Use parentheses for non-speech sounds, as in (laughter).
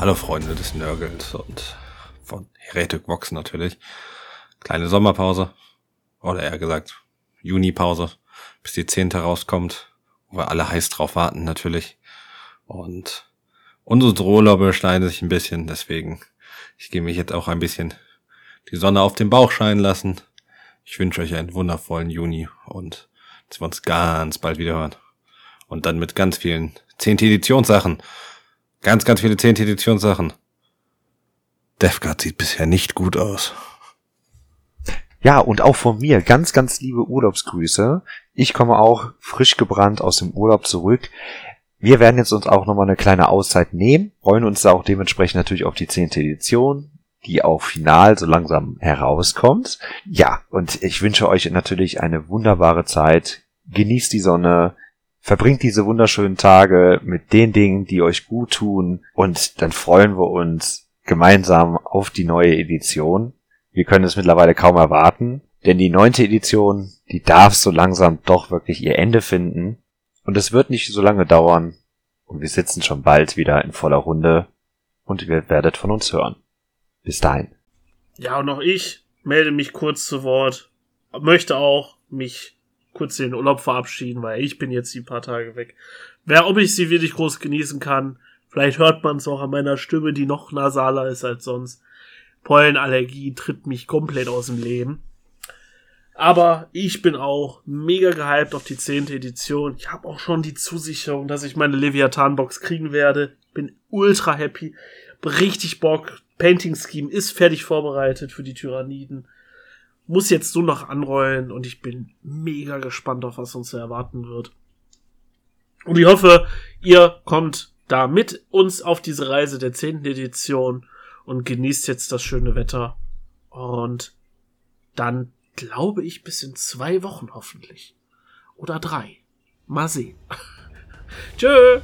Hallo Freunde des Nörgels und von Heretic Vox natürlich. Kleine Sommerpause. Oder eher gesagt, Junipause, bis die zehnte rauskommt, wo wir alle heiß drauf warten natürlich. Und unsere Urlaube schneiden sich ein bisschen, deswegen ich gehe mich jetzt auch ein bisschen die Sonne auf den Bauch scheinen lassen. Ich wünsche euch einen wundervollen Juni und dass wir uns ganz bald wieder hören. Und dann mit ganz vielen zehnte Editionssachen. Ganz, ganz viele 10. Editionssachen. DevGuard sieht bisher nicht gut aus. Ja, und auch von mir ganz, ganz liebe Urlaubsgrüße. Ich komme auch frisch gebrannt aus dem Urlaub zurück. Wir werden jetzt uns auch nochmal eine kleine Auszeit nehmen, freuen uns da auch dementsprechend natürlich auf die 10. Edition, die auch final so langsam herauskommt. Ja, und ich wünsche euch natürlich eine wunderbare Zeit. Genießt die Sonne, Verbringt diese wunderschönen Tage mit den Dingen, die euch gut tun und dann freuen wir uns gemeinsam auf die neue Edition. Wir können es mittlerweile kaum erwarten, denn die neunte Edition, die darf so langsam doch wirklich ihr Ende finden und es wird nicht so lange dauern und wir sitzen schon bald wieder in voller Runde und ihr werdet von uns hören. Bis dahin. Ja, und auch ich melde mich kurz zu Wort, möchte auch mich kurz den Urlaub verabschieden, weil ich bin jetzt die paar Tage weg. Wer, ob ich sie wirklich groß genießen kann, vielleicht hört man es auch an meiner Stimme, die noch nasaler ist als sonst. Pollenallergie tritt mich komplett aus dem Leben. Aber ich bin auch mega gehypt auf die zehnte Edition. Ich habe auch schon die Zusicherung, dass ich meine Leviathan-Box kriegen werde. Bin ultra happy. Richtig Bock. Painting Scheme ist fertig vorbereitet für die Tyranniden muss jetzt nur noch anrollen und ich bin mega gespannt auf was uns erwarten wird. Und ich hoffe, ihr kommt da mit uns auf diese Reise der zehnten Edition und genießt jetzt das schöne Wetter. Und dann glaube ich bis in zwei Wochen hoffentlich. Oder drei. Mal sehen. (laughs) Tschö.